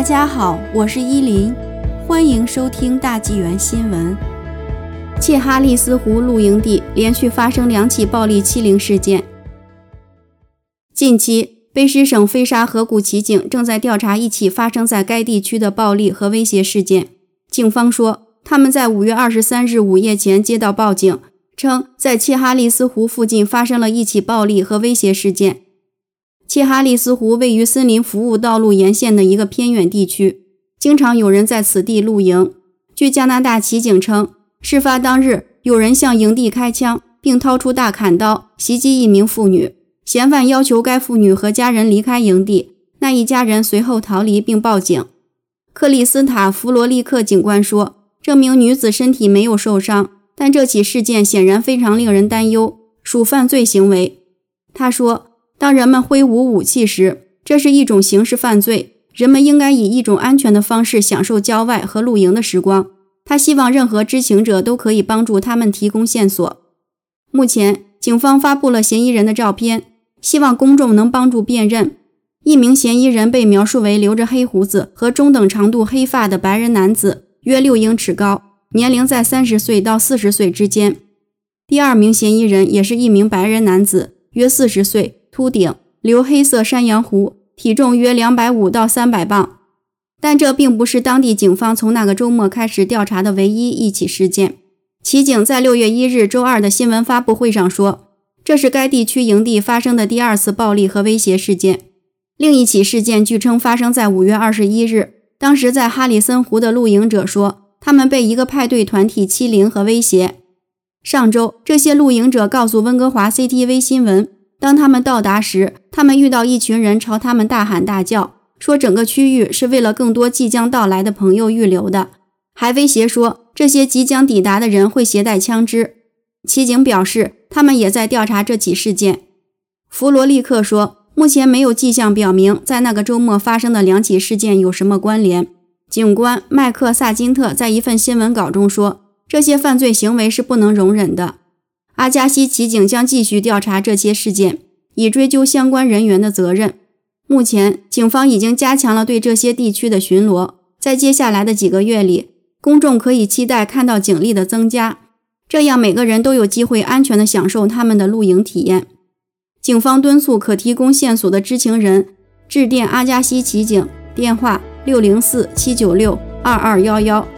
大家好，我是依林，欢迎收听大纪元新闻。切哈利斯湖露营地连续发生两起暴力欺凌事件。近期，卑诗省飞沙河谷骑警正在调查一起发生在该地区的暴力和威胁事件。警方说，他们在五月二十三日午夜前接到报警，称在切哈利斯湖附近发生了一起暴力和威胁事件。切哈利斯湖位于森林服务道路沿线的一个偏远地区，经常有人在此地露营。据加拿大骑警称，事发当日有人向营地开枪，并掏出大砍刀袭击一名妇女。嫌犯要求该妇女和家人离开营地，那一家人随后逃离并报警。克里斯塔·弗罗利克警官说，这名女子身体没有受伤，但这起事件显然非常令人担忧，属犯罪行为。他说。当人们挥舞武器时，这是一种刑事犯罪。人们应该以一种安全的方式享受郊外和露营的时光。他希望任何知情者都可以帮助他们提供线索。目前，警方发布了嫌疑人的照片，希望公众能帮助辨认。一名嫌疑人被描述为留着黑胡子和中等长度黑发的白人男子，约六英尺高，年龄在三十岁到四十岁之间。第二名嫌疑人也是一名白人男子，约四十岁。秃顶，留黑色山羊胡，体重约两百五到三百磅。但这并不是当地警方从那个周末开始调查的唯一一起事件。骑警在六月一日周二的新闻发布会上说，这是该地区营地发生的第二次暴力和威胁事件。另一起事件据称发生在五月二十一日，当时在哈里森湖的露营者说，他们被一个派对团体欺凌和威胁。上周，这些露营者告诉温哥华 CTV 新闻。当他们到达时，他们遇到一群人朝他们大喊大叫，说整个区域是为了更多即将到来的朋友预留的，还威胁说这些即将抵达的人会携带枪支。骑警表示，他们也在调查这起事件。弗罗利克说，目前没有迹象表明在那个周末发生的两起事件有什么关联。警官麦克萨金特在一份新闻稿中说，这些犯罪行为是不能容忍的。阿加西骑警将继续调查这些事件，以追究相关人员的责任。目前，警方已经加强了对这些地区的巡逻。在接下来的几个月里，公众可以期待看到警力的增加，这样每个人都有机会安全地享受他们的露营体验。警方敦促可提供线索的知情人致电阿加西骑警，电话六零四七九六二二幺幺。